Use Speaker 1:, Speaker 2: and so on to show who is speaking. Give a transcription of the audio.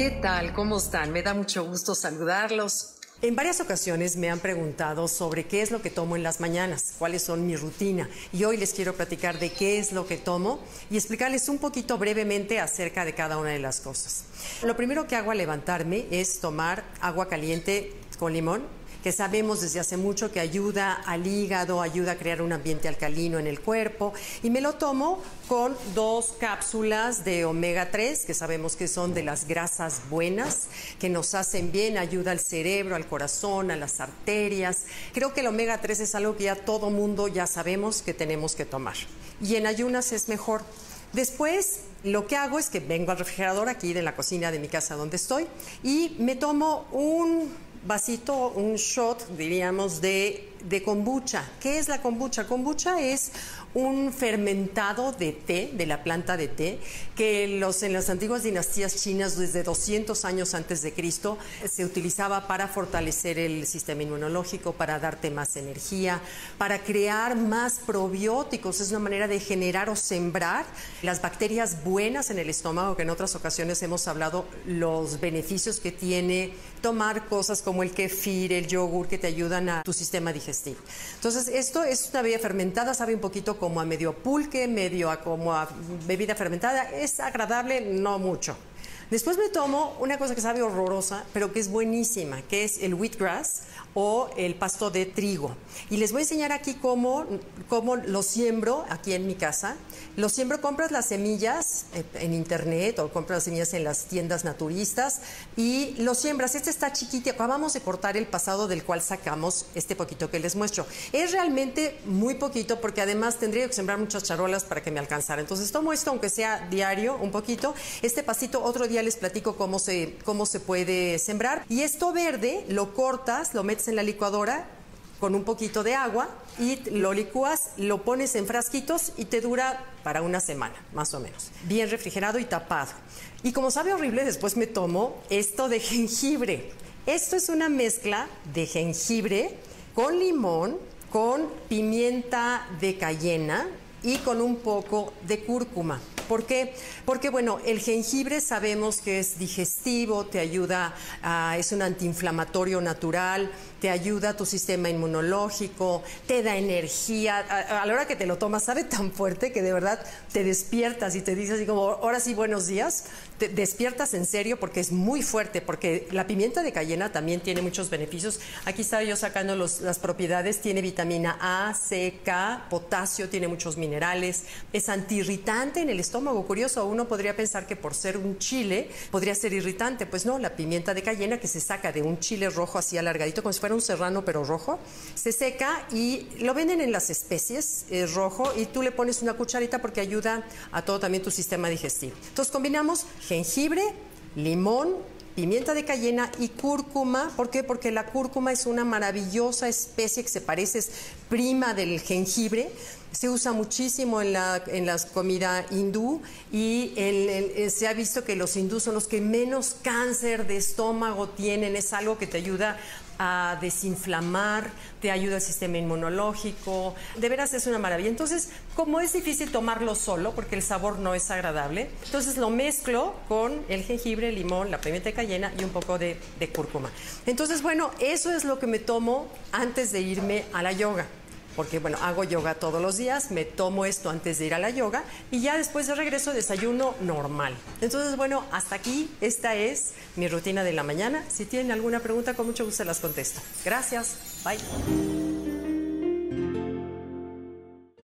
Speaker 1: ¿qué tal? ¿Cómo están? Me da mucho gusto saludarlos. En varias ocasiones me han preguntado sobre qué es lo que tomo en las mañanas, cuáles son mi rutina. Y hoy les quiero platicar de qué es lo que tomo y explicarles un poquito brevemente acerca de cada una de las cosas. Lo primero que hago al levantarme es tomar agua caliente con limón que sabemos desde hace mucho que ayuda al hígado, ayuda a crear un ambiente alcalino en el cuerpo. Y me lo tomo con dos cápsulas de omega 3, que sabemos que son de las grasas buenas, que nos hacen bien, ayuda al cerebro, al corazón, a las arterias. Creo que el omega 3 es algo que ya todo mundo ya sabemos que tenemos que tomar. Y en ayunas es mejor. Después, lo que hago es que vengo al refrigerador aquí de la cocina de mi casa donde estoy y me tomo un vasito, un shot, diríamos, de, de kombucha. ¿Qué es la kombucha? Kombucha es un fermentado de té, de la planta de té, que los, en las antiguas dinastías chinas, desde 200 años antes de Cristo, se utilizaba para fortalecer el sistema inmunológico, para darte más energía, para crear más probióticos. Es una manera de generar o sembrar las bacterias buenas en el estómago, que en otras ocasiones hemos hablado los beneficios que tiene tomar cosas como el kefir, el yogur, que te ayudan a tu sistema digestivo. Entonces, esto es una bebida fermentada, sabe un poquito como a medio pulque, medio a como a bebida fermentada. Es agradable, no mucho. Después me tomo una cosa que sabe horrorosa, pero que es buenísima, que es el wheatgrass o el pasto de trigo. Y les voy a enseñar aquí cómo, cómo lo siembro aquí en mi casa. Lo siembro, compras las semillas eh, en internet o compras las semillas en las tiendas naturistas y lo siembras. Este está chiquito, acabamos de cortar el pasado del cual sacamos este poquito que les muestro. Es realmente muy poquito porque además tendría que sembrar muchas charolas para que me alcanzara. Entonces tomo esto, aunque sea diario, un poquito. Este pasito, otro día les platico cómo se, cómo se puede sembrar. Y esto verde lo cortas, lo metes en la licuadora con un poquito de agua y lo licúas, lo pones en frasquitos y te dura para una semana, más o menos. Bien refrigerado y tapado. Y como sabe horrible, después me tomo esto de jengibre. Esto es una mezcla de jengibre con limón, con pimienta de cayena y con un poco de cúrcuma. ¿Por qué? Porque, bueno, el jengibre sabemos que es digestivo, te ayuda, es un antiinflamatorio natural, te ayuda a tu sistema inmunológico, te da energía. A, la hora que te lo tomas, sabe tan fuerte que de verdad te despiertas y te dices así como, ahora sí, buenos días. Te despiertas en serio porque es muy fuerte, porque la pimienta de cayena también tiene muchos beneficios. Aquí estaba yo sacando las propiedades, tiene vitamina A, C, K, potasio, tiene muchos minerales, es antiirritante en el estómago Curioso, uno podría pensar que por ser un chile podría ser irritante. Pues no, la pimienta de cayena que se saca de un chile rojo así alargadito, como si fuera un serrano pero rojo, se seca y lo venden en las especies, es rojo, y tú le pones una cucharita porque ayuda a todo también tu sistema digestivo. Entonces combinamos jengibre, limón, pimienta de cayena y cúrcuma. ¿Por qué? Porque la cúrcuma es una maravillosa especie que se parece, prima del jengibre. Se usa muchísimo en la, en comida hindú y se ha visto que los hindús son los que menos cáncer de estómago tienen. Es algo que te ayuda a desinflamar, te ayuda al sistema inmunológico. De veras es una maravilla. Entonces, como es difícil tomarlo solo, porque el sabor no es agradable, entonces lo mezclo con el jengibre, el limón, la pimienta cayena y un poco de cúrcuma. Entonces, bueno, eso es lo que me tomo antes de irme a la yoga porque bueno, hago yoga todos los días, me tomo esto antes de ir a la yoga y ya después de regreso desayuno normal. Entonces, bueno, hasta aquí esta es mi rutina de la mañana. Si tienen alguna pregunta, con mucho gusto las contesto. Gracias. Bye.